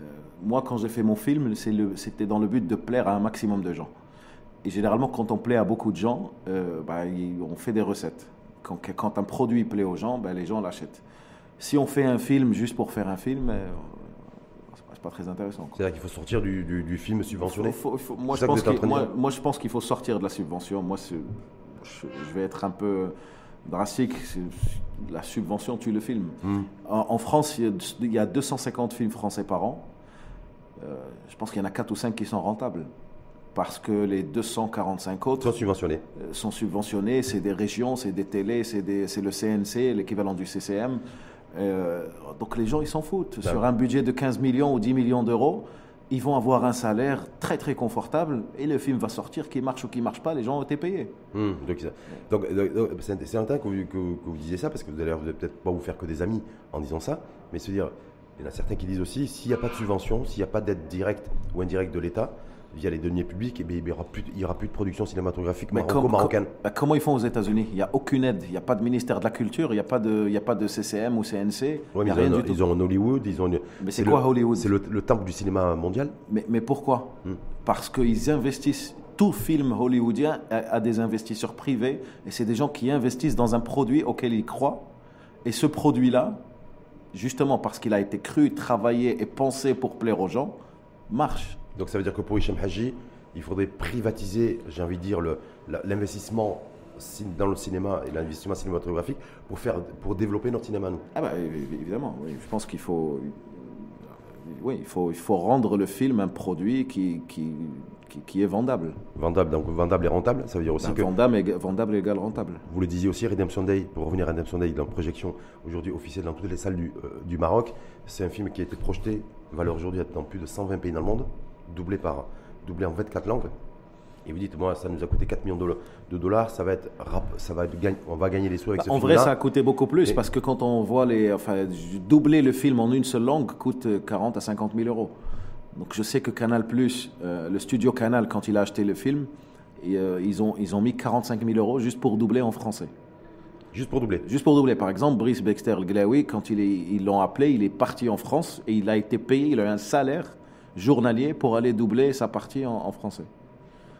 Euh, moi, quand j'ai fait mon film, c'était dans le but de plaire à un maximum de gens. Et généralement, quand on plaît à beaucoup de gens, euh, bah, on fait des recettes. Quand, quand, un produit plaît aux gens, bah, les gens l'achètent. Si on fait un film juste pour faire un film, euh, c'est pas très intéressant. C'est-à-dire qu'il faut sortir du, du, film subventionné moi, je pense moi, moi, je pense qu'il faut sortir de la subvention. Moi, je, je, vais être un peu drastique. La subvention tue le film. Hmm. En, France, il y, a, 250 films français par an. Euh, je pense qu'il y en a 4 ou 5 qui sont rentables. Parce que les 245 autres sont subventionnés. Euh, sont subventionnés. C'est des régions, c'est des télés, c'est le CNC, l'équivalent du CCM. Euh, donc les gens, ils s'en foutent. Sur un budget de 15 millions ou 10 millions d'euros, ils vont avoir un salaire très très confortable et le film va sortir, qu'il marche ou qu'il marche pas, les gens ont été payés. Hum, donc, c'est intéressant que, que, vous disiez ça parce que vous allez, vous peut-être pas vous faire que des amis en disant ça, mais se dire, il y en a certains qui disent aussi, s'il n'y a pas de subvention, s'il n'y a pas d'aide directe ou indirecte de l'État, via les deniers publics, et eh il n'y aura, plus, aura plus de production cinématographique marocaine. Bah, comment ils font aux États-Unis? Il n'y a aucune aide. Il n'y a pas de ministère de la Culture, il n'y a, pas de, a pas de CCM ou CNC. ils, rien ont, ils ont Hollywood. Ils ont, mais c'est quoi Hollywood? C'est le, temple du cinéma mondial. Mais, mais pourquoi? Hmm. Parce qu'ils investissent. Tout film hollywoodien a, des investisseurs privés et c'est des gens qui investissent dans un produit auquel ils croient. Et ce produit-là, justement parce qu'il a été cru, travaillé et pensé pour plaire aux gens, marche. Donc ça veut dire que pour Hicham Haji, il faudrait privatiser, j'ai envie de dire, l'investissement dans le cinéma et l'investissement cinématographique pour, faire, pour développer notre cinéma, nous Ah bah, évidemment, oui. je pense qu'il faut, oui, il faut, il faut rendre le film un produit qui, qui, qui, est vendable. Vendable, donc vendable et rentable, ça veut dire aussi ben, que... Vendable, vendable égale rentable. Vous le disiez aussi, Redemption Day, pour revenir à Redemption Day, dans projection aujourd'hui officielle dans toutes les salles du, euh, du Maroc, c'est un film qui a été projeté, valeur aujourd'hui dans plus de 120 pays dans le monde, doublé, par, doublé en 24 langues. Et vous dites, moi, ça nous a coûté 4 millions de dollars, ça va être, ça va être, on va gagner des sous avec bah, En vrai, ça a coûté beaucoup plus parce que quand on voit les, enfin, doubler le film en une seule langue coûte 40 à 50 000 euros. Donc je sais que Canal+, euh, le studio Canal, quand il a acheté le film, euh, ils, ont, ils ont mis 45 000 euros juste pour doubler en français. Juste pour doubler Juste pour doubler. Par exemple, Brice Baxter Glaoui, quand ils l'ont appelé, il est parti en France et il a été payé, il a eu un salaire journalier pour aller doubler sa partie en, français.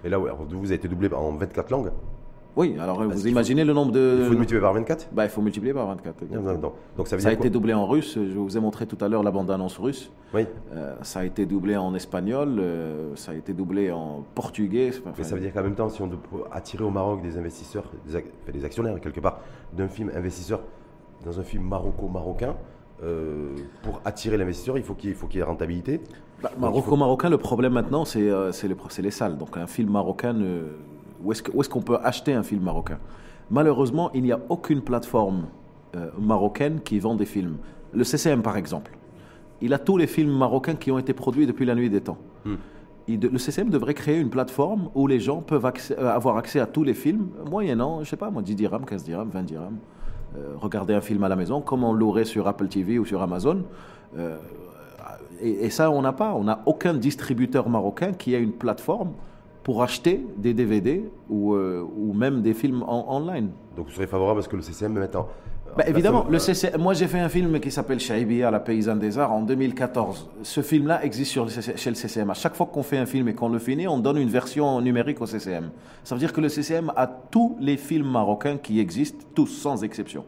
Et là, vous avez été doublé en 24 langues oui, alors vous imaginez le nombre de. Il faut multiplier par 24 bah, Il faut multiplier par 24. Donc ça, ça a été doublé en russe. Je vous ai montré tout à l'heure la bande-annonce russe. Oui. Euh, ça a été doublé en espagnol. Euh, ça a été doublé en portugais. Mais ça veut dire qu'en même temps, si on veut attirer au Maroc des investisseurs, des, actionnaires quelque part, d'un film investisseur dans un film maroco-marocain, euh, pour attirer l'investisseur, il faut qu'il y ait rentabilité. Bah, maroco-marocain, le problème maintenant, c'est les salles. Donc un film marocain où est-ce qu'on peut acheter un film marocain? Malheureusement, il n'y a aucune plateforme euh, marocaine qui vend des films. Le CCM, par exemple, il a tous les films marocains qui ont été produits depuis la nuit des temps. Hmm. le CCM devrait créer une plateforme où les gens peuvent euh, avoir accès à tous les films, moyennant, je sais pas moi, 10 dirhams, 15 dirhams, 20 dirhams. Euh, regarder un film à la maison, comme on l'aurait sur Apple TV ou sur Amazon. Et, et, ça, on n'a pas. On n'a aucun distributeur marocain qui a une plateforme pour acheter des DVD ou, euh, ou même des films en, online. Donc vous serez favorable parce que le CCM met en... Bah, évidemment, le CCM, moi j'ai fait un film qui s'appelle à la paysanne des arts, en 2014. Ce film-là existe sur chez le CCM. À chaque fois qu'on fait un film et qu'on le finit, on donne une version numérique au CCM. Ça veut dire que le CCM a tous les films marocains qui existent, tous sans exception.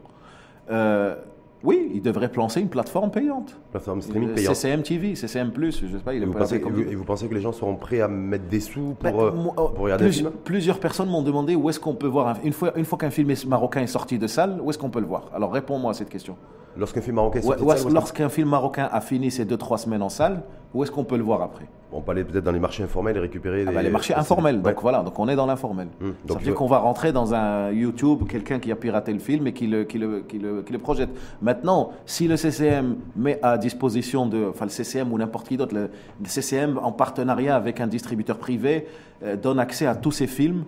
Euh, oui, il devrait lancer une plateforme payante. Plateforme streaming payante. CCM TV, CCM+, je sais pas, il est vous pensez, comme... Et vous pensez que les gens seront prêts à mettre des sous pour, ben, euh, pour regarder plus, film? Plusieurs personnes m'ont demandé où est-ce qu'on peut voir, une fois, une fois qu'un film marocain est sorti de salle, où est-ce qu'on peut le voir? Alors réponds-moi à cette question. Lorsqu'un film marocain est sorti de salle Lorsqu'un film marocain a fini ses 2-3 semaines en salle, où est-ce qu'on peut le voir après? On peut aller peut-être dans les marchés informels et récupérer ah bah, les marchés informels. Donc voilà, donc on est dans l'informel. Hum, ça veut dire qu'on va rentrer dans un YouTube, quelqu'un qui a piraté le film et qui le, qui le, qui le, qui le projette. Maintenant, si le CCM met à disposition de, enfin le CCM ou n'importe qui d'autre, le, CCM en partenariat avec un distributeur privé euh, donne accès à tous ces films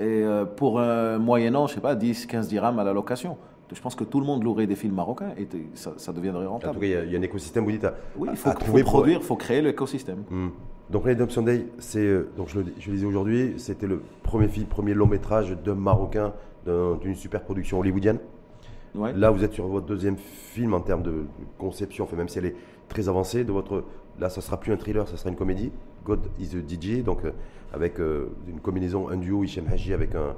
et euh, pour un moyennant, je sais pas, 10, 15 dirhams à la location je pense que tout le monde louerait des films marocains et ça, deviendrait rentable. En tout cas, il y, a un écosystème, vous dites. oui, il faut, produire, il faut créer l'écosystème. Hmm. Donc, Redemption Day, c'est, euh, donc je le, je disais aujourd'hui, c'était le premier film, premier long métrage d'un Marocain d'une super production hollywoodienne. Là, vous êtes sur votre deuxième film en termes de conception, enfin, même si elle est très avancée. De votre, là, ça sera plus un thriller, ça sera une comédie. God is a DJ, donc euh, avec euh, une combinaison, un duo Hichem Haji avec un,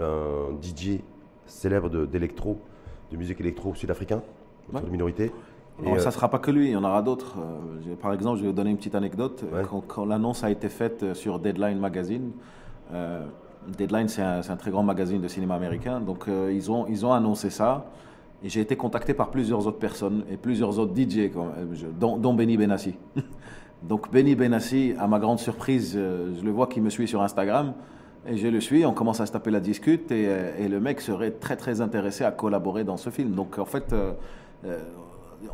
un DJ célèbre d'électro, de, musique électro sud-africain, ouais. de minorité. ça ne euh, sera pas que lui, il y en aura d'autres. Euh, par exemple, je vais vous donner une petite anecdote. Quand, l'annonce a été faite euh, sur Deadline Magazine, Deadline, c'est un, très grand magazine de cinéma américain, donc ils, ont, ils ont annoncé ça. Et j'ai été contacté par plusieurs autres personnes et plusieurs autres DJ, dont, dont Benny Benassi. donc Benny Benassi, à ma grande surprise, je le vois qui me suit sur Instagram. Et je le suis, on commence à se taper la discute et, euh, et, le mec serait très très intéressé à collaborer dans ce film. Donc en fait, euh, euh,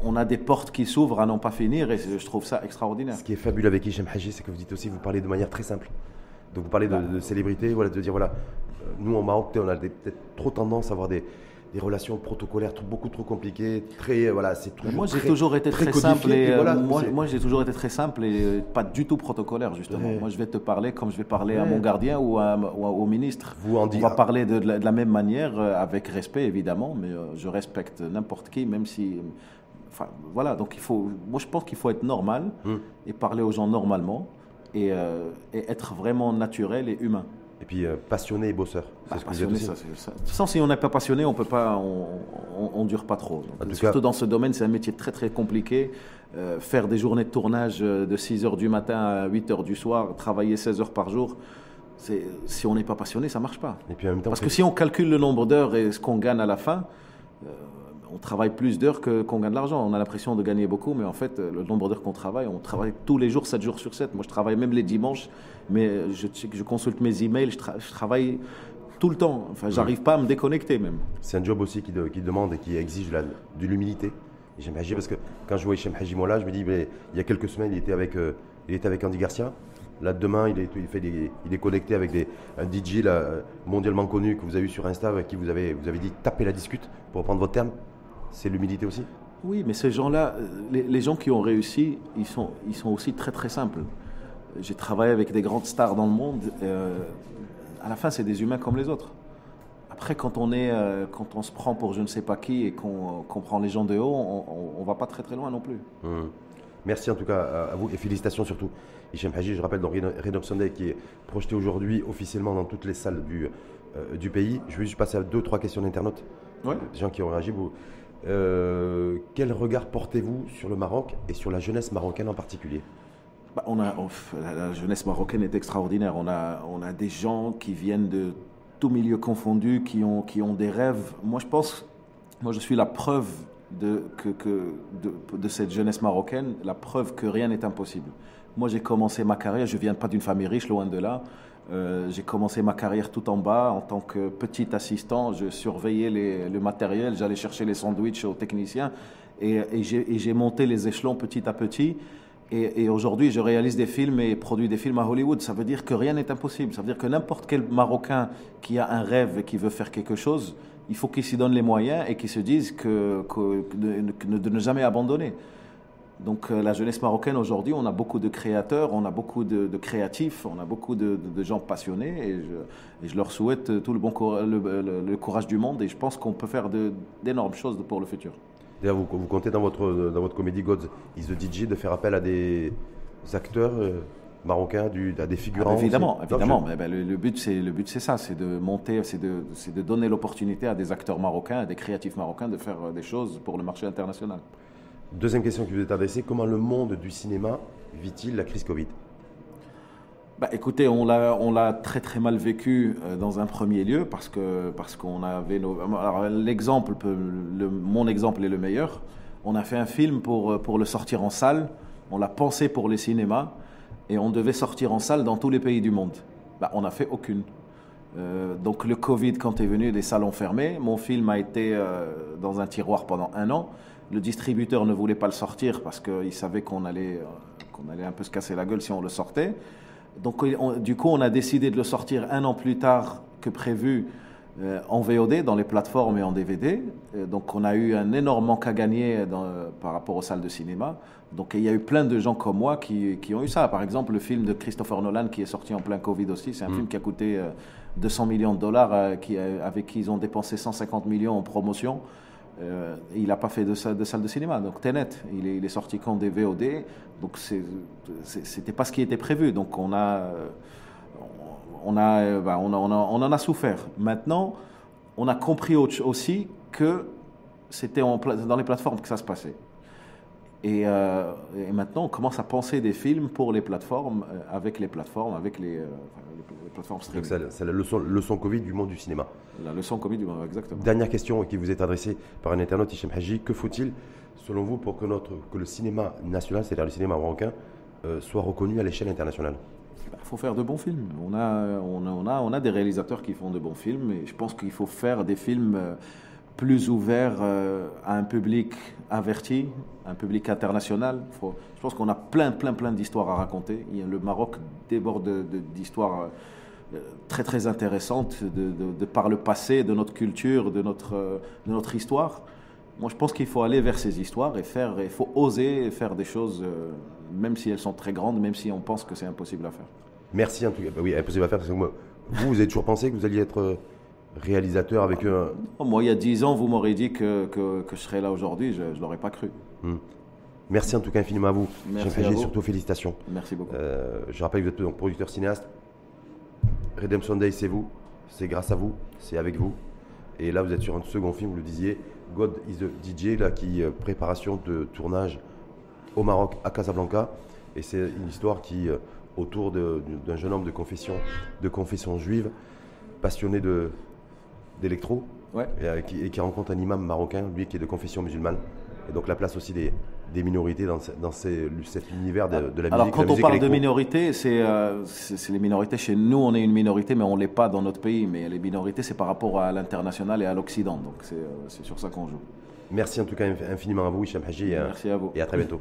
on a des portes qui s'ouvrent à n'en pas finir et je trouve ça extraordinaire. Ce qui est fabuleux avec Hichem Haji, c'est que vous dites aussi, vous parlez de manière très simple. Donc vous parlez de, de célébrité, voilà, de dire voilà, nous en Maroc, on a peut-être trop tendance à avoir des, des relations protocolaires beaucoup trop compliquées, très voilà, c'est toujours. Moi j'ai toujours été très, simple et, euh, moi, moi j'ai toujours été très simple et pas du tout protocolaire justement. Moi je vais te parler comme je vais parler à mon gardien ou, au ministre. Vous en On va parler de, la, même manière euh, avec respect évidemment, mais euh, je respecte n'importe qui même si. Enfin voilà, donc il faut. Moi je pense qu'il faut être normal hmm. et parler aux gens normalement et, et être vraiment naturel et humain. Et puis euh, passionné et bosseur. Passionné, ça, ça. Sans si on n'est pas passionné, on peut pas, on, dure pas trop. surtout dans ce domaine, c'est un métier très très compliqué. Euh, faire des journées de tournage euh, de 6 h du matin à 8 h du soir, travailler 16 heures par jour, si on n'est pas passionné, ça marche pas. Et puis en même temps, Parce que si on calcule le nombre d'heures et ce qu'on gagne à la fin, euh, on travaille plus d'heures que, qu'on gagne de l'argent. On a l'impression de gagner beaucoup, mais en fait, euh, le nombre d'heures qu'on travaille, on travaille tous les jours, 7 jours sur 7. Moi, je travaille même les dimanches, mais je, je consulte mes emails, je, je travaille tout le temps. Enfin, j'arrive pas à me déconnecter même. C'est un job aussi qui, de, qui demande et qui exige la, de l'humilité. J'aime Haji parce que quand je vois Hichem Haji là, je me dis, mais, il y a quelques semaines, il était avec, euh, il était avec Andy Garcia. Là, demain, il est, il fait des, il est connecté avec des, un DJ là, mondialement connu que vous avez eu sur Insta, avec qui vous avez, vous avez dit taper la discute, pour reprendre votre terme. C'est l'humilité aussi Oui, mais ces gens-là, euh, les, les, gens qui ont réussi, ils sont, ils sont aussi très très simples. J'ai travaillé avec des grandes stars dans le monde. Euh, à la fin, c'est des humains comme les autres. Après, quand on, est, euh, quand on se prend pour je ne sais pas qui et qu'on qu prend les gens de haut, on ne va pas très très loin non plus. Mmh. Merci en tout cas à vous et félicitations surtout. Hichem Haji, je rappelle, dans Red Sunday qui est projeté aujourd'hui officiellement dans toutes les salles du, euh, du pays. Je vais juste passer à deux, trois questions d'internautes. Ouais. Des gens qui ont réagi. Vous, euh, quel regard portez-vous sur le Maroc et sur la jeunesse marocaine en particulier? Bah, on a, la, la jeunesse marocaine est extraordinaire. On a, on a des gens qui viennent de tous milieux confondus, qui ont, qui ont des rêves. Moi, je pense, moi, je suis la preuve de, que, que de, de, cette jeunesse marocaine, la preuve que rien n'est impossible. Moi, j'ai commencé ma carrière, je ne viens pas d'une famille riche, loin de là. Euh, j'ai commencé ma carrière tout en bas en tant que petit assistant. Je surveillais le matériel, j'allais chercher les sandwichs aux techniciens et, j'ai monté les échelons petit à petit. Et, aujourd'hui, je réalise des films et produis des films à Hollywood. Ça veut dire que rien n'est impossible. Ça veut dire que n'importe quel Marocain qui a un rêve et qui veut faire quelque chose, il faut qu'il s'y donne les moyens et qu'il se dise de, ne jamais abandonner. Donc euh, la jeunesse marocaine aujourd'hui, on a beaucoup de créateurs, on a beaucoup de, de créatifs, on a beaucoup de, de gens passionnés et je, et je, leur souhaite tout le, bon le, le, le courage du monde et je pense qu'on peut faire d'énormes choses pour le futur. D'ailleurs, vous, vous, comptez dans votre, dans votre comédie Gods is the DJ de faire appel à des acteurs euh, marocains, du, à des figurants ah, Évidemment, aussi. évidemment. Je... Ben, le, le, but, c'est le but, c'est ça, c'est de monter, c'est de, de donner l'opportunité à des acteurs marocains, à des créatifs marocains de faire des choses pour le marché international. Deuxième question qui vous est adressée comment le monde du cinéma vit-il la crise Covid? Bah, écoutez, on l'a, on l'a très très mal vécu euh, dans un premier lieu parce que parce qu'on avait nos. Alors l'exemple, le, mon exemple est le meilleur. On a fait un film pour pour le sortir en salle. On l'a pensé pour les cinémas et on devait sortir en salle dans tous les pays du monde. Bah, on n'a fait aucune. Euh, donc le Covid, quand est venu, les salles ont fermé. Mon film a été euh, dans un tiroir pendant un an. Le distributeur ne voulait pas le sortir parce qu'il savait qu'on allait, euh, qu'on allait un peu se casser la gueule si on le sortait. Donc, on, du coup, on a décidé de le sortir un an plus tard que prévu euh, en VOD, dans les plateformes et en DVD. Et donc, on a eu un énorme manque à gagner dans, par rapport aux salles de cinéma. Donc, il y a eu plein de gens comme moi qui, qui, ont eu ça. Par exemple, le film de Christopher Nolan qui est sorti en plein Covid aussi. C'est un mmh. film qui a coûté euh, 200 millions de dollars, euh, qui, avec qui ils ont dépensé 150 millions en promotion. Euh, il n'a pas fait de salle, de cinéma. Donc Tenet, il est, il est sorti qu'en des VOD. Donc c'était pas ce qui était prévu. Donc on a, bah, on, a, on, a, on en a souffert. Maintenant, on a compris aussi que c'était dans les plateformes que ça se passait. Et, euh, et, maintenant, on commence à penser des films pour les plateformes, euh, avec les plateformes, avec les, euh, les plateformes streaming. C'est la leçon, leçon, Covid du monde du cinéma. La leçon Covid du monde, exactement. Dernière question qui vous est adressée par un internaute, Hichem Haji. Que faut-il, selon vous, pour que, notre, que le cinéma national, c'est-à-dire le cinéma marocain, soit reconnu à l'échelle internationale? Il faut faire de bons films. On a, on, a, on, a, on a des réalisateurs qui font de bons films et je pense qu'il faut faire des films plus ouvert euh, à un public averti, un public international. Faut, je pense qu'on a plein, plein, plein d'histoires à raconter. Le Maroc déborde d'histoires euh, très, très intéressantes de, par le passé, de notre culture, de notre, euh, de notre histoire. Moi, je pense qu'il faut aller vers ces histoires et faire, il faut oser faire des choses, même si elles sont très grandes, même si on pense que c'est impossible à faire. Merci en tout cas. Bah oui, impossible à faire. Parce que vous, vous avez toujours pensé que vous alliez être réalisateur avec un... Moi, il y a dix ans, vous m'aurez dit que, que, que, je serais là aujourd'hui, je ne l'aurais pas cru. Hum. Merci en tout cas infiniment à vous. Merci à vous. surtout félicitations. Merci beaucoup. Euh, je rappelle que vous êtes donc producteur cinéaste. Redemption Day, c'est vous. C'est grâce à vous. C'est avec vous. Et là, vous êtes sur un second film, vous le disiez, God is the DJ, là, qui euh, préparation de tournage au Maroc, à Casablanca. Et c'est une histoire qui, euh, autour d'un jeune homme de confession, de confession juive, passionné d'électro, et, qui, qui rencontre un imam marocain, lui qui est de confession musulmane. Et donc la place aussi des, des minorités dans, dans cet univers de, la musique. Alors quand on parle de minorités, euh, c'est les minorités chez nous, on est une minorité, mais on ne l'est pas dans notre pays. Mais les minorités, c'est par rapport à l'international et à l'Occident. Donc c'est euh, sur ça qu'on joue. Merci en tout cas infiniment à vous, Hicham Haji. Merci à vous. Et à très bientôt.